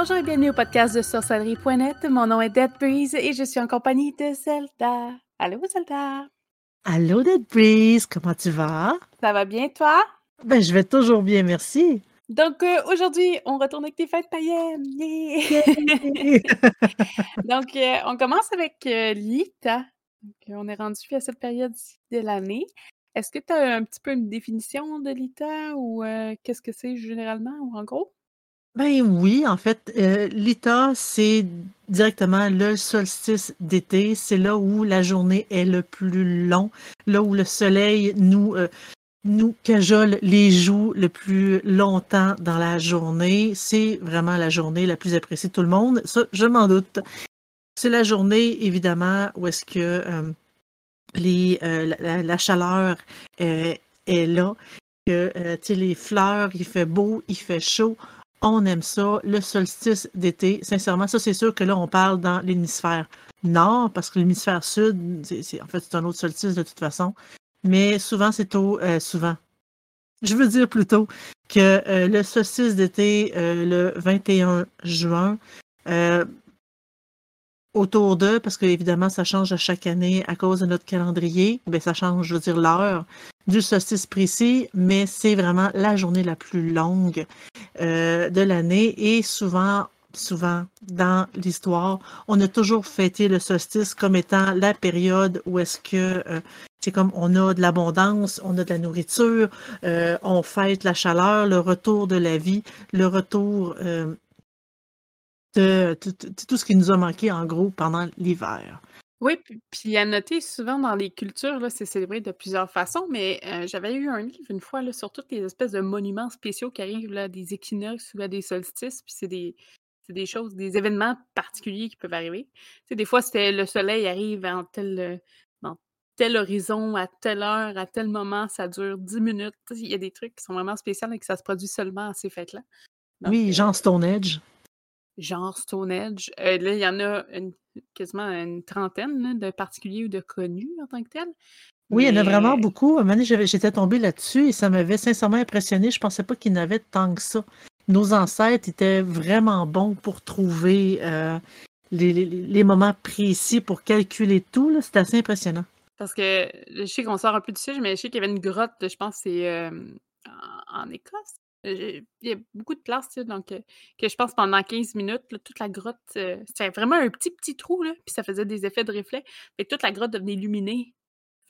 Bonjour et bienvenue au podcast de sorcellerie.net. Mon nom est Dead Breeze et je suis en compagnie de Zelda. Allô, Zelda? Allô, Dead Breeze, comment tu vas? Ça va bien, toi? Ben, je vais toujours bien, merci. Donc, euh, aujourd'hui, on retourne avec des fêtes païennes. Yeah! Donc, euh, on commence avec euh, Lita. On est rendu à cette période de l'année. Est-ce que tu as un petit peu une définition de Lita ou qu'est-ce que c'est généralement ou en gros? Ben oui, en fait, euh, l'ITA, c'est directement le solstice d'été. C'est là où la journée est le plus long, là où le soleil nous, euh, nous cajole les joues le plus longtemps dans la journée. C'est vraiment la journée la plus appréciée de tout le monde. Ça, je m'en doute. C'est la journée, évidemment, où est-ce que euh, les, euh, la, chaleur est là, que les fleurs, il fait beau, il fait chaud. On aime ça. Le solstice d'été, sincèrement, ça, c'est sûr que là, on parle dans l'hémisphère nord, parce que l'hémisphère sud, en fait, c'est un autre solstice de toute façon. Mais souvent, c'est au. euh, souvent. Je veux dire plutôt que euh, le solstice d'été, euh, le 21 juin, autour d'eux, parce que évidemment, ça change à chaque année à cause de notre calendrier. Ben, ça change, je veux dire, l'heure du solstice précis, mais c'est vraiment la journée la plus longue euh, de l'année et souvent, souvent dans l'histoire, on a toujours fêté le solstice comme étant la période où est-ce que euh, c'est comme on a de l'abondance, on a de la nourriture, euh, on fête la chaleur, le retour de la vie, le retour de tout, ce qui nous a manqué en gros pendant l'hiver. Oui, puis puis à noter, souvent dans les cultures, là, c'est célébré de plusieurs façons, mais euh, j'avais eu un livre une fois là, sur toutes les espèces de monuments spéciaux qui arrivent là, des équinoxes ou des solstices, puis c'est des, c'est des choses, des événements particuliers qui peuvent arriver. Tu sais, des fois, c'était le soleil arrive en tel, euh, dans tel horizon, à telle heure, à tel moment, ça dure 10 minutes. Il y a des trucs qui sont vraiment spéciaux et que ça se produit seulement à ces fêtes-là. Oui, euh, Jean Stonehenge. Genre Stonehenge. Euh, là, il y en a une- quasiment une trentaine là, de particuliers ou de connus en tant que tels. Oui, il y en a vraiment Mais beaucoup. À un moment donné, j'étais tombée là-dessus et ça m'avait sincèrement impressionné. Je pensais pas qu'il y en avait tant que ça. Nos ancêtres étaient vraiment bons pour trouver euh, les, les- les moments précis pour calculer tout. C'était assez impressionnant. parce que je sais qu'on sort un peu du sujet, mais je sais qu'il y avait une grotte, je pense c'est euh, en Écosse. Euh, Il y a beaucoup de place, tu sais, donc euh, que je pense pendant 15 minutes, toute la grotte, euh, c'était vraiment un petit, petit trou, là, puis ça faisait des effets de reflet. Fait que toute la grotte devenait illuminée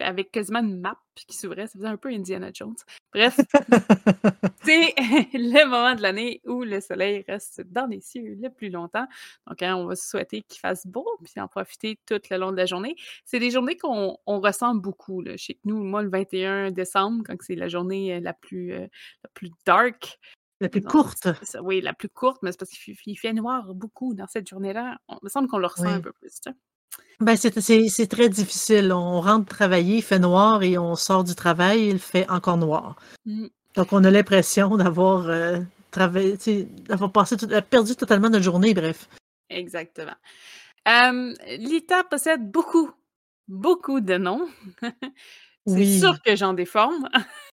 avec quasiment une map qui s'ouvrait. Ça faisait un peu Indiana Jones. Bref, c'est le moment de l'année où le soleil reste dans les cieux le plus longtemps. Donc, hein, on va se souhaiter qu'il fasse beau, puis en profiter tout le long de la journée. C'est des journées qu'on on ressent beaucoup. Là. Que nous, moi, le 21 décembre, quand c'est la journée euh, la plus, euh, la plus dark, La plus courte. oui, la plus courte, mais c'est parce qu'il fait, noir beaucoup dans cette journée-là. On- Il me semble qu'on le ressent un peu plus. Ben, c'est c'est- c'est très difficile. On rentre travailler, il fait noir et on sort du travail, il fait encore noir. Mm. Donc, on a l'impression d'avoir euh, travaillé, d'avoir passé tout- perdu totalement notre journée, bref. Exactement. Euh, Lita possède beaucoup, beaucoup de noms. C'est sûr que j'en déforme.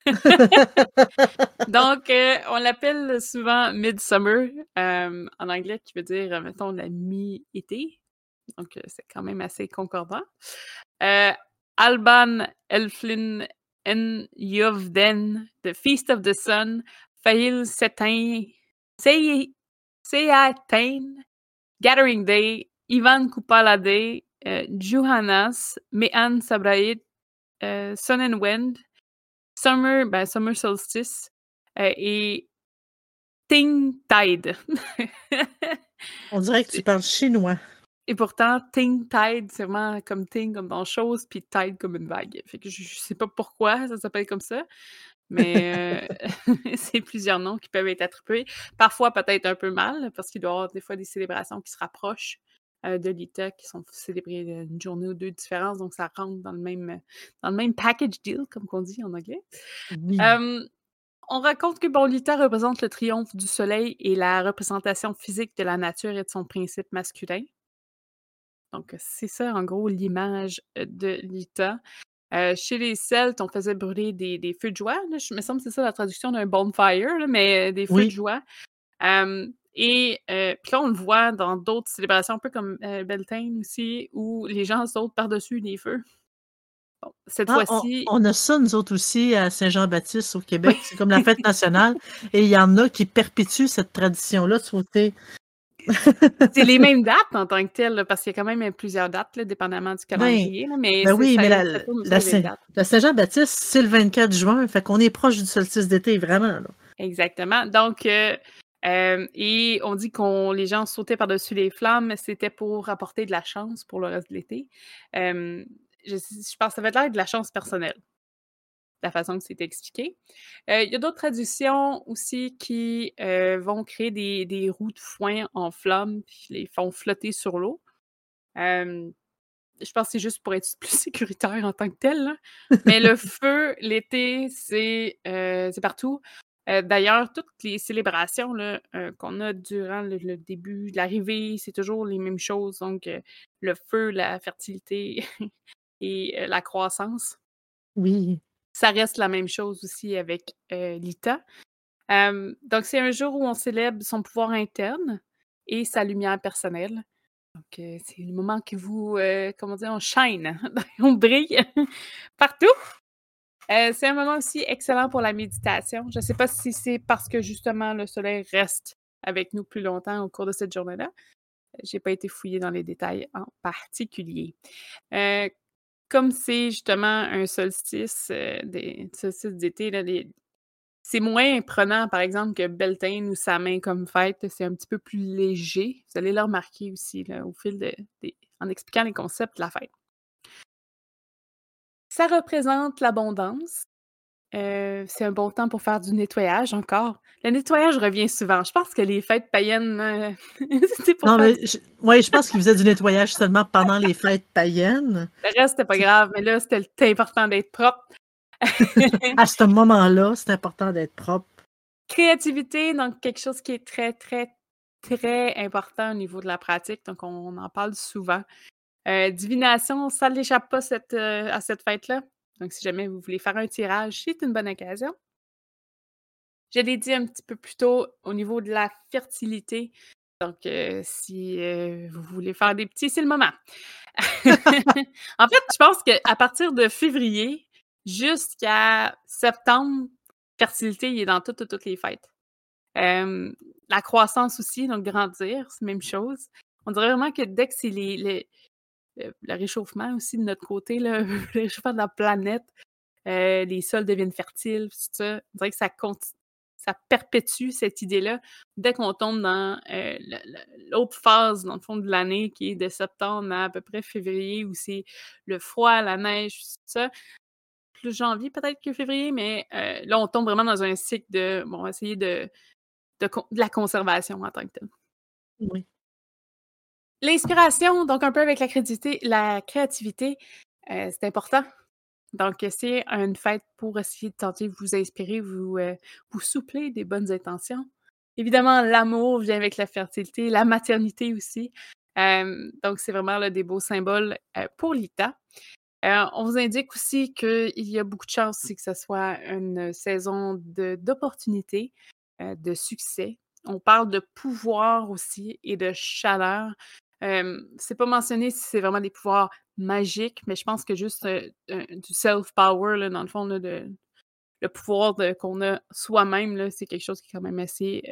Donc, euh, on l'appelle souvent Midsummer euh, en anglais, qui veut dire, euh, mettons, la mi-été. Donc, euh, c'est quand même assez concordant. Euh, Alban Elflin En Yovden, The Feast of the Sun, Fail Setain, Seyatain, Gathering Day, Ivan Kupalade, euh, Johannas, Mehan Sabraïd, euh, Sun and Wind, Summer, ben, Summer Solstice euh, et Ting Tide. On dirait que tu parles chinois. Et pourtant, Ting Tide, c'est vraiment comme Ting comme dans chose, puis Tide comme une vague. Fait que je, je sais pas pourquoi ça s'appelle comme ça, mais euh, c'est plusieurs noms qui peuvent être attribués. Parfois, peut-être un peu mal, parce qu'il doit y avoir des fois des célébrations qui se rapprochent euh, de l'ITA, qui sont célébrées une journée ou deux de différence, donc ça rentre dans le même, dans le même package deal, comme qu'on dit en anglais. Oui. Euh, on raconte que bon, l'ITA représente le triomphe du soleil et la représentation physique de la nature et de son principe masculin. Donc, c'est ça, en gros, l'image euh, de l'ITA. Euh, chez les Celtes, on faisait brûler des, des feux de joie. Là. Je me semble que c'est ça la traduction d'un bonfire, là, mais euh, des feux de joie. Euh, Et puis là, on le voit dans d'autres célébrations, un peu comme Beltane aussi, où les gens sautent par-dessus les feux. Bon, cette Ah, fois-ci, on a ça nous autres aussi à Saint-Jean-Baptiste au Québec, c'est comme la fête nationale et il y en a qui perpétuent cette tradition-là de sauter. c'est les mêmes dates en tant que telles, là, parce qu'il y a quand même plusieurs dates, là, dépendamment du Ben, calendrier, là, mais ben oui, ça mais la, Saint-Jean-Baptiste, c'est le 24 juin, fait qu'on est proche du solstice d'été, vraiment. Là. Exactement. Donc, euh, euh, et on dit qu'on les gens sautaient par-dessus les flammes, c'était pour apporter de la chance pour le reste de l'été. Euh, je, je pense que ça va être l'air de la chance personnelle, la façon que c'est expliqué. Euh, Il y a d'autres traditions aussi qui euh, vont créer des, des roues de foin en flammes, puis les font flotter sur l'eau. Euh, je pense que c'est juste pour être plus sécuritaire en tant que tel. là. Mais le feu, l'été, c'est partout. Euh, D'ailleurs, toutes les célébrations euh, qu'on a durant le, le début, l'arrivée, c'est toujours les mêmes choses. Donc, euh, le feu, la fertilité et la croissance. Oui. Ça reste la même chose aussi avec euh, Lita. Donc, c'est un jour où on célèbre son pouvoir interne et sa lumière personnelle. Donc, c'est le moment que vous, comment dire, on shine, on brille partout. C'est un moment aussi excellent pour la méditation. Je ne sais pas si c'est parce que justement le soleil reste avec nous plus longtemps au cours de cette journée-là. J'ai pas été fouillée dans les détails en particulier. Comme c'est justement un solstice, euh, des solstices d'été, c'est moins prenant, par exemple, que Beltane ou sa main comme fête. C'est un petit peu plus léger. Vous allez le remarquer aussi au fil de, en expliquant les concepts de la fête. Ça représente l'abondance. Euh, c'est un bon temps pour faire du nettoyage encore. Le nettoyage revient souvent. Je pense que les fêtes païennes, euh, pour Non, faire mais je, ouais, je pense qu'ils faisaient du nettoyage seulement pendant les fêtes païennes. Le reste, c'était pas grave, mais là, c'était important d'être propre. À ce moment-là, c'est important d'être propre. Créativité, donc quelque chose qui est très, très, très important au niveau de la pratique. Donc, on en parle souvent. Euh, divination, ça ne l'échappe pas cette, à cette fête-là? Donc, si jamais vous voulez faire un tirage, c'est une bonne occasion. Je l'ai dit un petit peu plus tôt au niveau de la fertilité. Donc, euh, si euh, vous voulez faire des petits, c'est le moment. en fait, je pense qu'à partir de février jusqu'à septembre, fertilité, il est dans toutes, toutes, les fêtes. La croissance aussi, donc grandir, c'est la même chose. On dirait vraiment que dès que c'est les- le, le réchauffement aussi de notre côté, là, le réchauffement de la planète, euh, les sols deviennent fertiles, tout ça, on dirait que ça, ça perpétue cette idée-là. Dès qu'on tombe dans euh, l'autre phase, dans le fond de l'année, qui est de septembre à à peu près février, où c'est le froid, la neige, tout ça, plus janvier peut-être que février, mais euh, là, on tombe vraiment dans un cycle de, bon, essayer de, de la conservation en tant que tel. Oui. L'inspiration, donc un peu avec la la créativité, euh, c'est important. Donc, c'est une fête pour essayer de tenter de vous inspirer, vous, euh, soupler des bonnes intentions. Évidemment, l'amour vient avec la fertilité, la maternité aussi. Euh, donc, c'est vraiment là, des beaux symboles pour l'ITA. On vous indique aussi qu'il y a beaucoup de chances aussi que ce soit une saison de- d'opportunités, euh, de succès. On parle de pouvoir aussi et de chaleur. Euh, c'est pas mentionné si c'est vraiment des pouvoirs magiques, mais je pense que juste euh, euh, du self-power, dans le fond, là, de, le pouvoir qu'on a soi-même, c'est quelque chose qui est quand même assez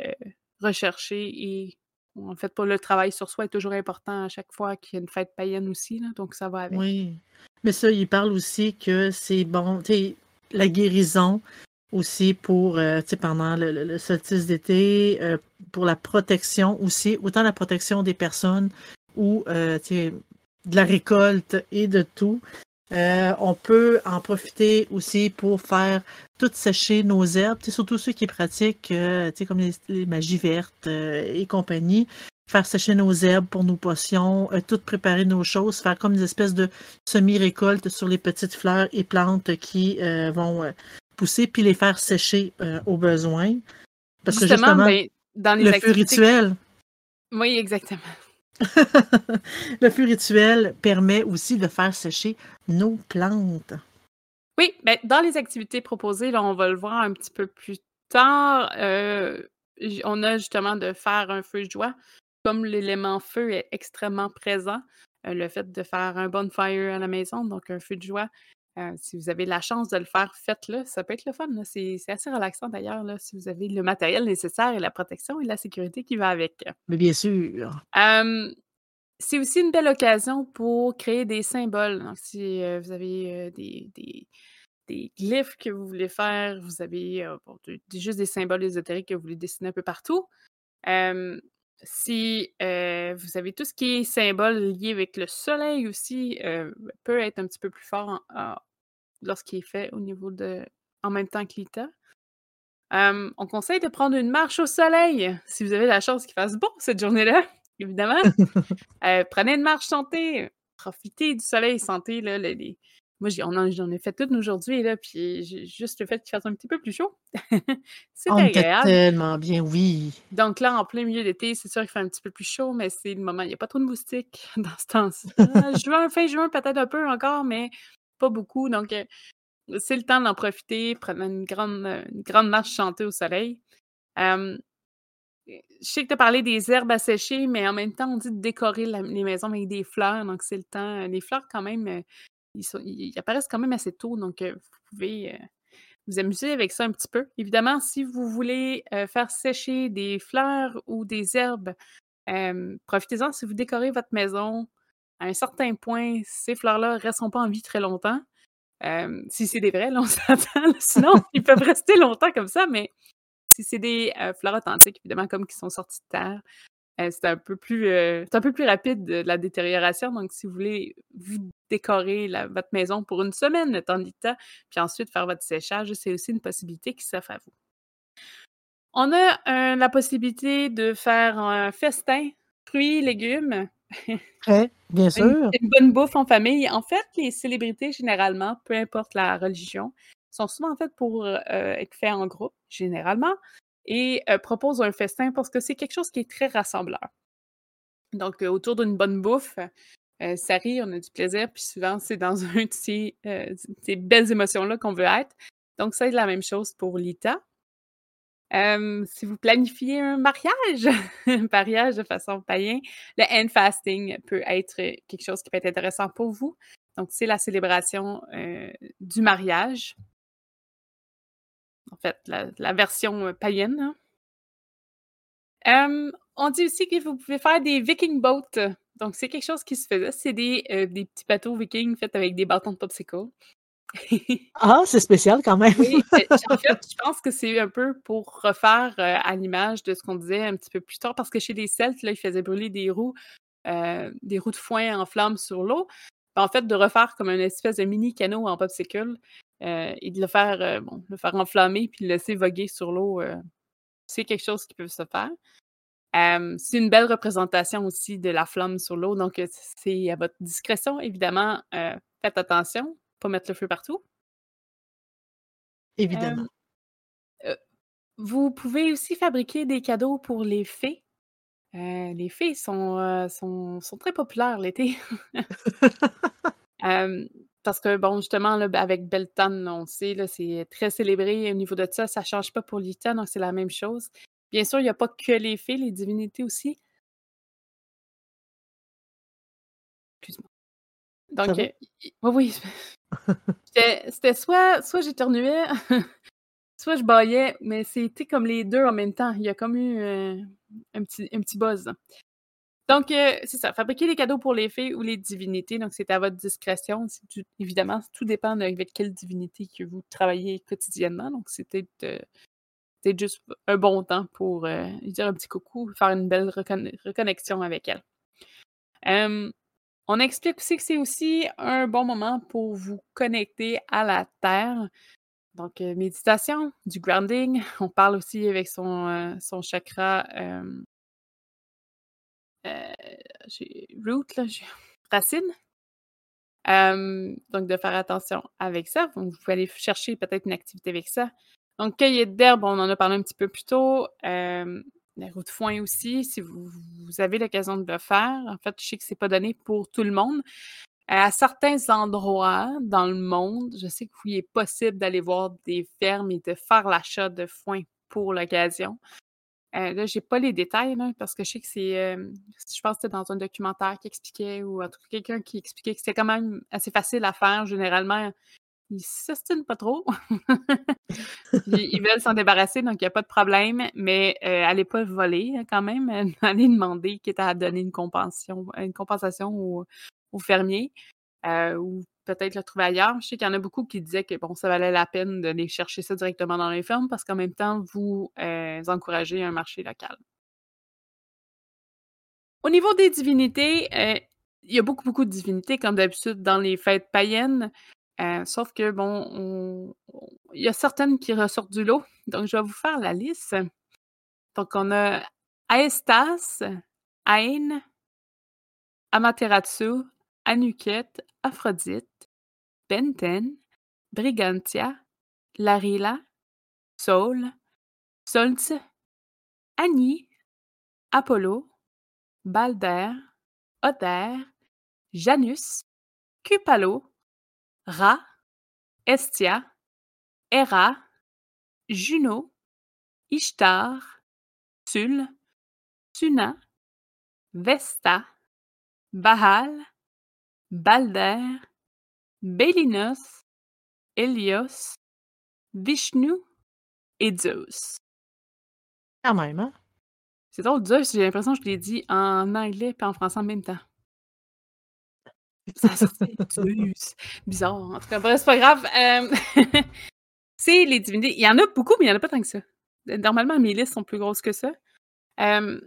recherché et en fait, pas le travail sur soi est toujours important à chaque fois qu'il y a une fête païenne aussi, là, donc ça va avec. Oui. Mais ça, il parle aussi que c'est bon, tu sais, la guérison aussi pour, euh, tu sais, pendant le, le- le solstice d'été, euh, pour la protection aussi, autant la protection des personnes ou, euh, tu sais, de la récolte et de tout. Euh, on peut en profiter aussi pour faire tout sécher nos herbes, surtout ceux qui pratiquent, euh, tu sais, comme les, magies vertes et compagnie faire sécher nos herbes pour nos potions, tout préparer nos choses, faire comme des espèces de semi-récoltes sur les petites fleurs et plantes qui vont pousser, puis les faire sécher euh, au besoin. Parce que Justement, justement, ben, dans les le feu rituel, Oui, exactement. le feu rituel permet aussi de faire sécher nos plantes. Oui, ben, dans les activités proposées, là, on va le voir un petit peu plus tard. euh, on a justement de faire un feu de joie. Comme l'élément feu est extrêmement présent, le fait de faire un bonfire à la maison, donc un feu de joie, si vous avez la chance de le faire, faites-le. Ça peut être le fun. C'est assez relaxant d'ailleurs, si vous avez le matériel nécessaire et la protection et la sécurité qui va avec. Mais bien sûr. c'est aussi une belle occasion pour créer des symboles. Donc, si vous avez des, des, glyphes que vous voulez faire, vous avez juste des symboles ésotériques que vous voulez dessiner un peu partout. Si vous avez tout ce qui est symbole lié avec le soleil aussi, peut être un petit peu plus fort lorsqu'il est fait au niveau de. en même temps que l'ITA. on conseille de prendre une marche au soleil si vous avez la chance qu'il fasse bon cette journée-là, évidemment. prenez une marche, sentez, profitez du soleil, sentez là, les, moi, j'en ai fait toutes aujourd'hui, là, puis juste le fait qu'il fasse un petit peu plus chaud. c'est agréable. tellement bien, oui. Donc là, en plein milieu d'été, c'est sûr qu'il fait un petit peu plus chaud, mais c'est le moment. Il n'y a pas trop de moustiques dans ce temps-ci. juin, fin juin, peut-être un peu encore, mais pas beaucoup. Donc, euh, c'est le temps d'en profiter, prendre une grande, une grande marche chantée au soleil. je sais que tu as parlé des herbes à sécher, mais en même temps, on dit de décorer les maisons avec des fleurs. Donc, c'est le temps. Les fleurs, quand même, euh, ils, apparaissent quand même assez tôt, donc vous pouvez vous amuser avec ça un petit peu. Évidemment, si vous voulez faire sécher des fleurs ou des herbes, profitez-en si vous décorez votre maison. À un certain point, ces fleurs-là ne resteront pas en vie très longtemps. si c'est des vrais, là, on s'attend. Sinon, ils peuvent rester longtemps comme ça, mais si c'est des fleurs authentiques, évidemment, comme qui sont sorties de terre, c'est un peu plus un peu plus rapide de la détérioration. Donc, si vous voulez vous décorer votre maison pour une semaine, le temps puis ensuite faire votre séchage, c'est aussi une possibilité qui s'offre à vous. On a la possibilité de faire un festin, fruits, légumes. Très, bien sûr. Une, bonne bouffe en famille. En fait, les célébrités, généralement, peu importe la religion, sont souvent faites pour être faits en groupe, généralement et propose un festin parce que c'est quelque chose qui est très rassembleur. Donc, autour d'une bonne bouffe, ça rit, on a du plaisir, puis souvent, c'est dans un de ces, belles émotions-là qu'on veut être. Donc, ça, c'est la même chose pour l'ITA. si vous planifiez un mariage, un mariage de façon païen, le end fasting peut être quelque chose qui peut être intéressant pour vous. Donc, c'est la célébration du mariage en fait, la, version païenne. on dit aussi que vous pouvez faire des viking boats. Donc, c'est quelque chose qui se faisait. C'est des, des petits bateaux vikings faits avec des bâtons de popsicle. ah, c'est spécial quand même. oui, en fait, je pense que c'est un peu pour refaire à l'image de ce qu'on disait un petit peu plus tard, parce que chez les Celtes, là, ils faisaient brûler des roues, des roues de foin en flammes sur l'eau. En fait, de refaire comme une espèce de mini canot en popsicle, euh, et de le faire, euh, bon, le faire enflammer puis le laisser voguer sur l'eau, euh, c'est quelque chose qui peut se faire. c'est une belle représentation aussi de la flamme sur l'eau, donc c'est à votre discrétion, évidemment. faites attention, pas mettre le feu partout. Évidemment. vous pouvez aussi fabriquer des cadeaux pour les fées. Les fées sont, sont, sont très populaires l'été. Parce que, bon, justement, là, avec Beltane, on sait, c'est très célébré au niveau de ça. Ça ne change pas pour l'Ita, donc c'est la même chose. Bien sûr, il n'y a pas que les fées, les divinités aussi. Excuse-moi. Donc, euh, oui, oui. C'était soit, soit j'éternuais, soit je baillais, mais c'était comme les deux en même temps. Il y a comme eu euh, un, petit, un petit buzz. Donc, euh, c'est ça, fabriquer des cadeaux pour les fées ou les divinités. Donc, c'est à votre discrétion. évidemment, tout dépend avec quelle divinité que vous travaillez quotidiennement. Donc, peut-être euh, juste un bon temps pour euh, lui dire un petit coucou, faire une belle reconnexion avec elle. on explique aussi que c'est aussi un bon moment pour vous connecter à la Terre. Donc, méditation, du grounding. On parle aussi avec son, son chakra euh, root, racine. donc, de faire attention avec ça. vous pouvez aller chercher peut-être une activité avec ça. Donc, cueillette d'herbe, on en a parlé un petit peu plus tôt. Euh, la route de foin aussi, si vous, avez l'occasion de le faire. En fait, je sais que c'est pas donné pour tout le monde. À certains endroits dans le monde, je sais qu'il est possible d'aller voir des fermes et de faire l'achat de foin pour l'occasion. Euh, là, j'ai pas les détails, parce que je sais que c'est, euh, je pense que c'était dans un documentaire qui expliquait ou en tout cas quelqu'un qui expliquait que c'était quand même assez facile à faire. Généralement, ils s'estinent pas trop. ils, veulent s'en débarrasser, donc il n'y a pas de problème. Mais euh, allez pas voler hein, quand même. Allez demander quitte à donner une compensation, une compensation au, au fermier euh, ou peut-être le trouver ailleurs. Je sais qu'il y en a beaucoup qui disaient que bon, ça valait la peine d'aller chercher ça directement dans les fermes parce qu'en même temps, vous euh, encouragez un marché local. Au niveau des divinités, euh, il y a beaucoup, beaucoup de divinités, comme d'habitude, dans les fêtes païennes. Sauf que, bon, on- on- il y a certaines qui ressortent du lot. Donc, je vais vous faire la liste. Donc, on a Aestas, Ain, Amaterasu, Anuket, Aphrodite, Benten, Brigantia, Larila, Sol, Soltz, Ani, Apollo, Balder, Oder, Janus, Cupalo, Ra, Estia, Hera, Juno, Ishtar, Sul, Suna, Vesta, Baal, Balder, Bélinos, Hélios, Vishnu et Zeus. Quand même, hein? C'est drôle, Zeus, j'ai l'impression que je l'ai dit en anglais et en français en même temps. Ça Zeus. Bizarre. En tout cas, bref, c'est pas grave. Euh, c'est les divinités. Il y en a beaucoup, mais il y en a pas tant que ça. Normalement, mes listes sont plus grosses que ça. Euh,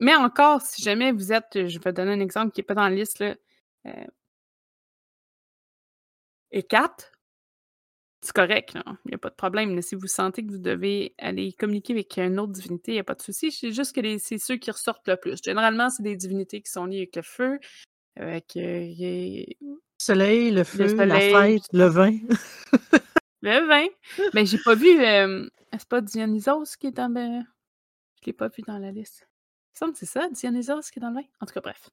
mais encore, si jamais vous êtes, je vais donner un exemple qui n'est pas dans la liste, là. Euh, et 4, c'est correct, il n'y a pas de problème. là. Si vous sentez que vous devez aller communiquer avec une autre divinité, il n'y a pas de souci. C'est juste que c'est ceux qui ressortent le plus. Généralement, c'est des divinités qui sont liées avec le feu, avec euh, y- Soleil, le feu, la soleil, fête, le vin. le vin. Mais j'ai pas vu. euh, c'est pas Dionysos qui est dans le. Je l'ai pas vu dans la liste. Il me semble que c'est ça, Dionysos qui est dans le vin. En tout cas, bref.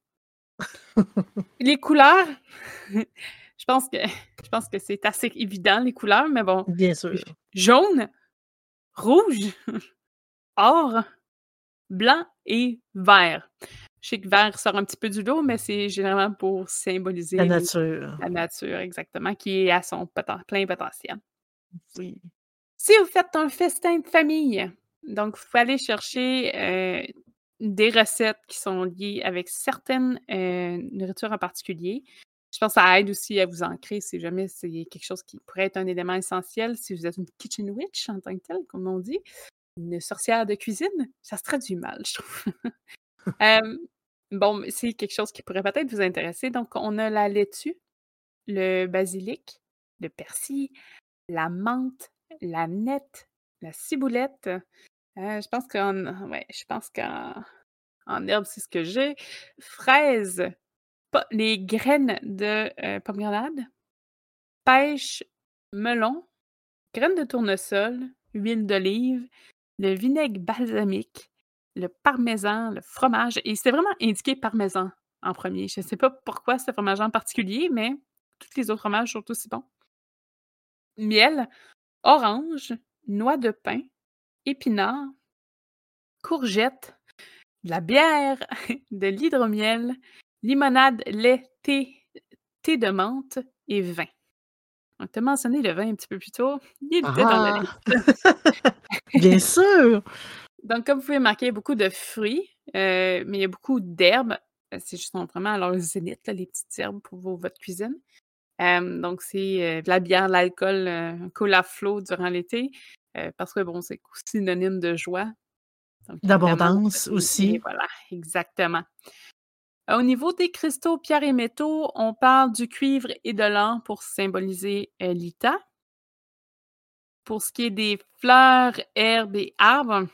Les couleurs. je pense que je pense que c'est assez évident, les couleurs, mais bon. Bien sûr. jaune, rouge, or, blanc et vert. Je sais que vert sort un petit peu du lot, mais c'est généralement pour symboliser La nature. la nature, exactement, qui est à son poten- plein potentiel. Oui. Si vous faites un festin de famille, donc vous allez chercher euh, des recettes qui sont liées avec certaines euh, nourritures en particulier. Je pense que ça aide aussi à vous ancrer si jamais c'est quelque chose qui pourrait être un élément essentiel si vous êtes une kitchen witch en tant que telle, comme on dit, une sorcière de cuisine. Ça se traduit mal, je trouve. Euh, bon, c'est quelque chose qui pourrait peut-être vous intéresser. Donc, on a la laitue, le basilic, le persil, la menthe, la nette, la ciboulette. Euh, je pense qu'en ouais, je pense qu'en en herbe, c'est ce que j'ai. Fraises, les graines de euh, pomme-grenade, pêche, melon, graines de tournesol, huile d'olive, le vinaigre balsamique, le parmesan, le fromage. Et c'est vraiment indiqué parmesan en premier. Je ne sais pas pourquoi ce fromage en particulier, mais tous les autres fromages sont aussi bons. Miel, orange, noix de pin, épinards, courgettes, de la bière, de l'hydromiel, limonade, lait, thé, thé de menthe et vin. On t'a mentionné le vin un petit peu plus tôt. Il était dans la Ah! liste. Bien sûr! Donc, comme vous pouvez remarquer, il y a beaucoup de fruits, euh, mais il y a beaucoup d'herbes. Euh, C'est juste vraiment à leur zénith, là, les petites herbes pour vos- votre cuisine. Euh, donc, c'est euh, de la bière, de l'alcool coule à flot durant l'été, euh, parce que, bon, c'est synonyme de joie. D'abondance et aussi. voilà, exactement. Euh, Au niveau des cristaux, pierres et métaux, on parle du cuivre et de l'or pour symboliser euh, l'Ita. Pour ce qui est des fleurs, herbes et arbres,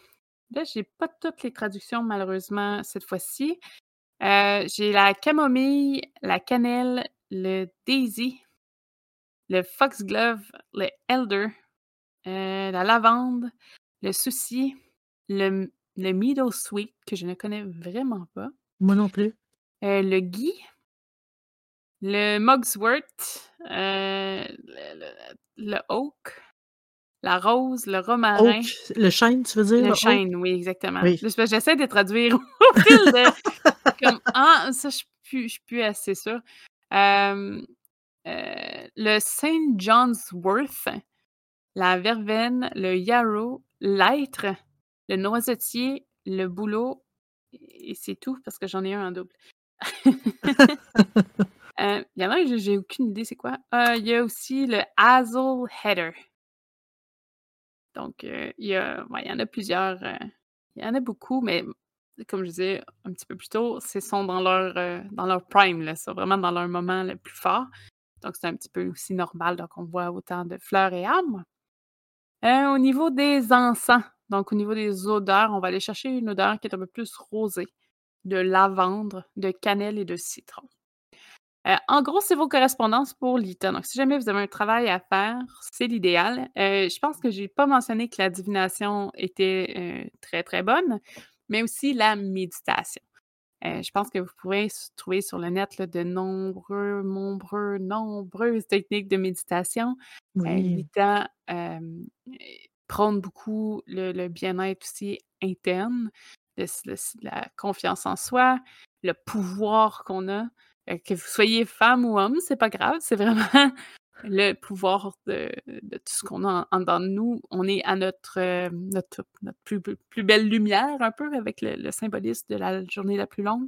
là, j'ai pas toutes les traductions malheureusement cette fois-ci. Euh, j'ai la camomille, la cannelle, le daisy, le foxglove, le elder, euh, la lavande, le souci, le, le meadow sweet que je ne connais vraiment pas, Moi non plus. euh, le gui, le mugswort, euh, le, le- le oak, la rose, le romarin. le chêne, tu veux dire? Le chêne, oui, exactement. J'essaie de traduire au fil de. comme, ah, ça, je ne suis plus assez sûre. Euh, le Saint John's Worth, la verveine, le yarrow, l'être, le noisetier, le bouleau, et c'est tout parce que j'en ai un en double. Euh, il y en a un, j'ai aucune idée c'est quoi. Euh, il y a aussi le Hazel Header. Donc, euh, il, y a, il y en a plusieurs. il y en a beaucoup, mais comme je disais un petit peu plus tôt, ce sont dans leur, dans leur prime, c'est vraiment dans leur moment le plus fort. Donc, c'est un petit peu aussi normal donc on voit autant de fleurs et arbres. Au niveau des encens, donc au niveau des odeurs, on va aller chercher une odeur qui est un peu plus rosée, de lavande, de cannelle et de citron. Euh, en gros, c'est vos correspondances pour l'ITA. Donc, si jamais vous avez un travail à faire, c'est l'idéal. Euh, je pense que je n'ai pas mentionné que la divination était euh, très, très bonne, mais aussi la méditation. Je pense que vous pourrez trouver sur le net de nombreux, nombreux, nombreuses techniques de méditation. L'ITA prône beaucoup le, bien-être aussi interne, la confiance en soi, le pouvoir qu'on a. Euh, que vous soyez femme ou homme, c'est pas grave, c'est vraiment le pouvoir de, tout ce qu'on a en, nous. On est à notre, euh, notre, plus, belle lumière, un peu, avec le, symbolisme de la journée la plus longue.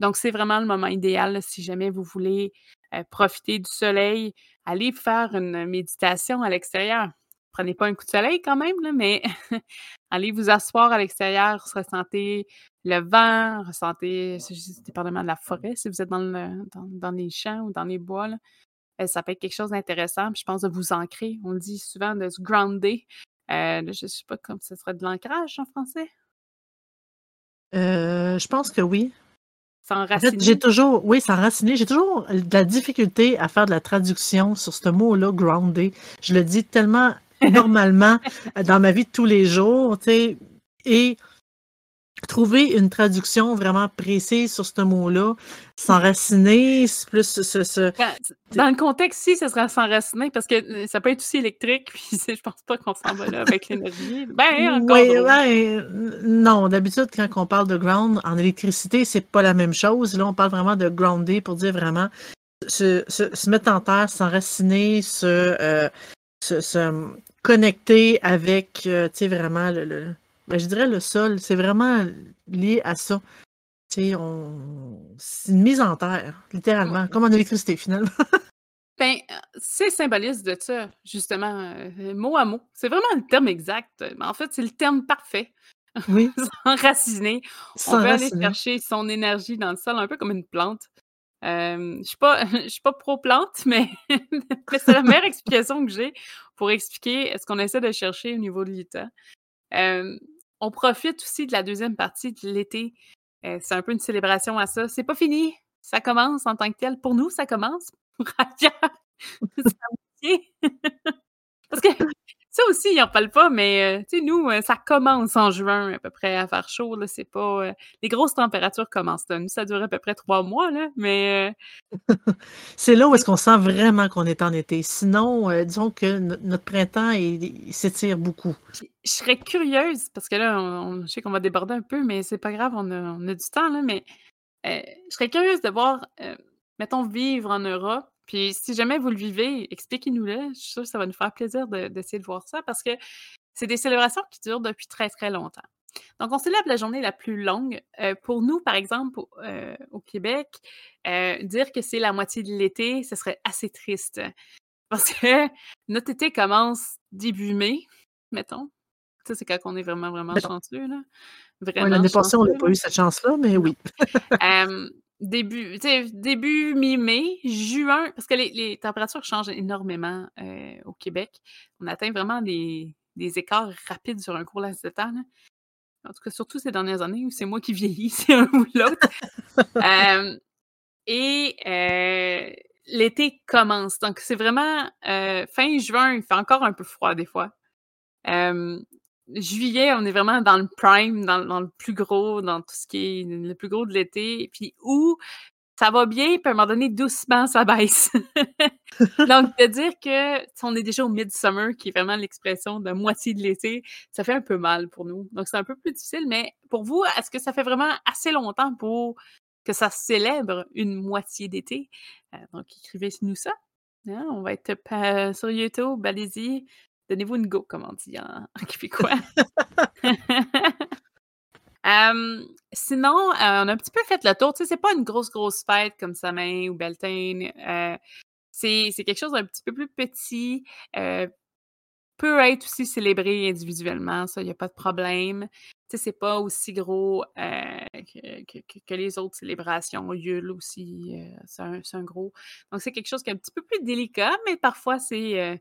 Donc, c'est vraiment le moment idéal si jamais vous voulez euh, profiter du soleil, aller faire une méditation à l'extérieur. Prenez pas un coup de soleil quand même, mais allez vous asseoir à l'extérieur, ressentez le vent, ressentez, dépendamment de la forêt, si vous êtes dans, dans, les champs ou dans les bois, ça peut être quelque chose d'intéressant. je pense de vous ancrer. On dit souvent de se grounder. Euh, je ne sais pas comme ce serait de l'ancrage en français? Euh, je pense que oui. S'enraciner? j'ai toujours, oui, s'enraciner. J'ai toujours de la difficulté à faire de la traduction sur ce mot-là, groundé. Je le dis tellement normalement dans ma vie de tous les jours, tu sais, et trouver une traduction vraiment précise sur ce mot-là, s'enraciner, plus ce, Dans le contexte, si, ce serait s'enraciner, parce que euh, ça peut être aussi électrique, puis je pense pas qu'on s'en va là avec l'énergie. Ben, encore. Oui, ben, non, d'habitude, quand on parle de ground, en électricité, c'est pas la même chose. Là, on parle vraiment de grounder pour dire vraiment se, se, mettre en terre, s'enraciner, se, euh, se, connecter avec, euh, tu sais, vraiment le ben, je dirais le sol, c'est vraiment lié à ça. On... C'est une mise en terre, littéralement, comme en électricité finalement. ben, c'est symboliste de ça, justement, euh, mot à mot. C'est vraiment le terme exact. En fait, c'est le terme parfait. Oui. S'enraciner. On veut aller chercher son énergie dans le sol, un peu comme une plante. Euh, je suis pas, je suis pas pro-plante, mais, c'est la meilleure explication que j'ai pour expliquer ce qu'on essaie de chercher au niveau de l'ITA. Euh, on profite aussi de la deuxième partie de l'été. Euh, c'est un peu une célébration à ça. C'est pas fini. Ça commence en tant que tel. Pour nous, ça commence. Pour ailleurs, Parce que ça aussi, ils n'en parlent pas, mais euh, nous, euh, ça commence en juin à peu près à faire chaud. Là, c'est pas. les grosses températures commencent là. Nous, ça dure à peu près trois mois, là, mais. c'est là où est-ce qu'on sent vraiment qu'on est en été. Sinon, disons que notre printemps s'étire beaucoup. Je serais curieuse, parce que là, on, je sais qu'on va déborder un peu, mais c'est pas grave, on a, on a, du temps, là, mais je serais curieuse de voir, mettons, vivre en Europe puis si jamais vous le vivez, expliquez-nous-le. Je suis sûre que ça va nous faire plaisir d'essayer de, voir ça parce que c'est des célébrations qui durent depuis très, très longtemps. Donc, on célèbre la journée la plus longue. Euh, pour nous, par exemple, au, euh, Québec, euh, dire que c'est la moitié de l'été, ce serait assez triste. Parce que notre été commence début mai, mettons. Ça, c'est quand on est vraiment, vraiment chanceux. Là. Vraiment L'année passée, on n'a pas eu cette chance-là, mais oui. début, début mi-mai, juin, parce que les, températures changent énormément euh, au Québec. On atteint vraiment des, écarts rapides sur un court laps de temps. En tout cas, surtout ces dernières années où c'est moi qui vieillis, c'est un ou l'autre. et euh, l'été commence. Donc, c'est vraiment euh, fin juin, il fait encore un peu froid des fois juillet, on est vraiment dans le prime, dans, le plus gros, dans tout ce qui est le plus gros de l'été. Puis où ça va bien, puis à un moment donné, doucement, ça baisse. Donc, de dire que si on est déjà au midsummer, qui est vraiment l'expression de moitié de l'été, ça fait un peu mal pour nous. Donc, c'est un peu plus difficile, mais pour vous, est-ce que ça fait vraiment assez longtemps pour que ça célèbre une moitié d'été? Euh, donc, écrivez-nous ça. Hein, on va être sur YouTube, allez-y. Donnez-vous une go, comme on dit en, en québécois. sinon, euh, on a un petit peu fait le tour. Tu sais, c'est pas une grosse, grosse fête comme Samin ou Beltane. Euh, c'est quelque chose d'un petit peu plus petit. Euh, peut être aussi célébré individuellement, ça, il n'y a pas de problème. Tu sais, c'est pas aussi gros que, les autres célébrations. Yule aussi, c'est un, un, gros. Donc, c'est quelque chose qui est un petit peu plus délicat, mais parfois, c'est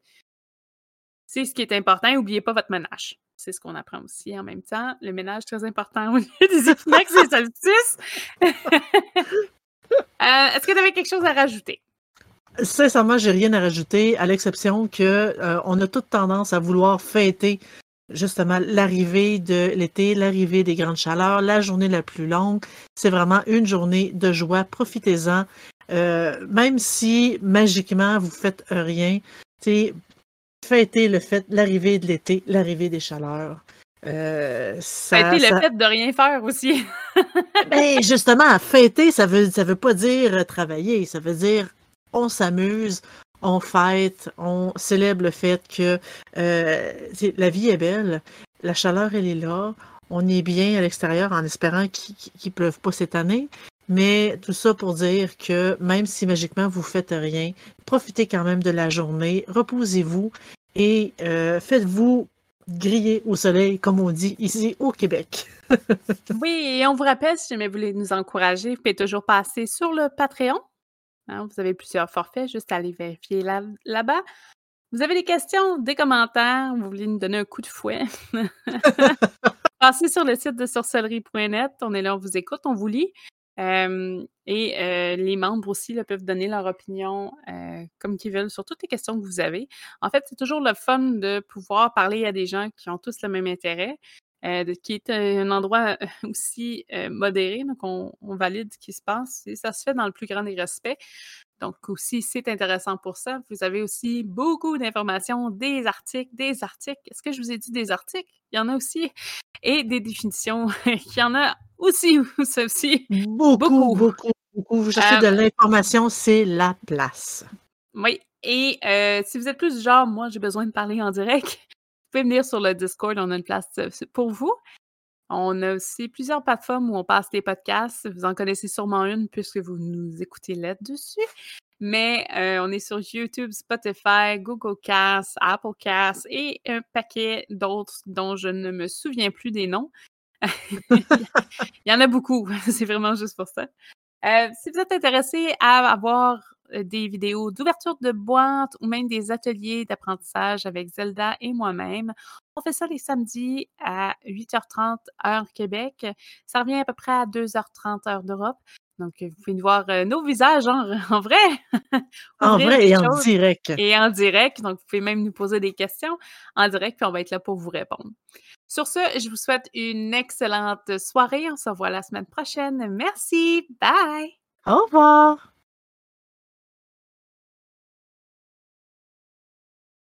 c'est ce qui est important. N'oubliez pas votre ménage. C'est ce qu'on apprend aussi en même temps. Le ménage, très important au lieu des équinoxes et solstices. Est-ce que tu avais quelque chose à rajouter? Sincèrement, j'ai rien à rajouter, à l'exception que euh, on a toute tendance à vouloir fêter justement l'arrivée de l'été, l'arrivée des grandes chaleurs, la journée la plus longue. C'est vraiment une journée de joie. Profitez-en. Euh, même si magiquement vous faites rien, fêter le fait l'arrivée de l'été, l'arrivée des chaleurs. Euh, ça, fêter le fait de rien faire aussi. ben, justement, fêter, ça veut, ça veut pas dire travailler, ça veut dire on s'amuse, on fête, on célèbre le fait que euh, la vie est belle, la chaleur, elle est là, on est bien à l'extérieur en espérant qu'il ne pleuve pas cette année. Mais tout ça pour dire que même si magiquement vous faites rien, profitez quand même de la journée, reposez-vous et euh, faites-vous griller au soleil, comme on dit ici au Québec. oui, et on vous rappelle, si jamais vous voulez nous encourager, vous pouvez toujours passer sur le Patreon. Hein, vous avez plusieurs forfaits, juste aller vérifier là-bas. vous avez des questions, des commentaires, vous voulez nous donner un coup de fouet? Passez sur le site de sorcellerie.net. On est là, on vous écoute, on vous lit et les membres aussi peuvent donner leur opinion comme qu'ils veulent sur toutes les questions que vous avez. En fait, c'est toujours le fun de pouvoir parler à des gens qui ont tous le même intérêt, qui est un endroit aussi modéré, donc on, valide ce qui se passe et ça se fait dans le plus grand des respects. Donc aussi, c'est intéressant pour ça. Vous avez aussi beaucoup d'informations, des articles, des articles. Est-ce que je vous ai dit des articles? Il y en a aussi. Et des définitions. Il y en a aussi, aussi. Beaucoup, beaucoup, beaucoup. Vous cherchez de euh, l'information, c'est la place. Oui. Et euh, si vous êtes plus du genre, moi, j'ai besoin de parler en direct, vous pouvez venir sur le Discord, on a une place euh, pour vous. On a aussi plusieurs plateformes où on passe des podcasts. Vous en connaissez sûrement une puisque vous nous écoutez là-dessus. Mais on est sur YouTube, Spotify, Google Cast, Apple Cast et un paquet d'autres dont je ne me souviens plus des noms. Il y en a beaucoup, c'est vraiment juste pour ça. Euh, si vous êtes intéressé à avoir euh, des vidéos d'ouverture de boîte ou même des ateliers d'apprentissage avec Zelda et moi-même, on fait ça les samedis à 8h30 heure Québec. Ça revient à peu près à 2h30 heure d'Europe. Donc, vous pouvez nous voir euh, nos visages en, vrai. en vrai et en direct. Et en direct. Donc, vous pouvez même nous poser des questions en direct, puis on va être là pour vous répondre. Sur ce, je vous souhaite une excellente soirée. On se revoit la semaine prochaine. Merci. Bye. Au revoir.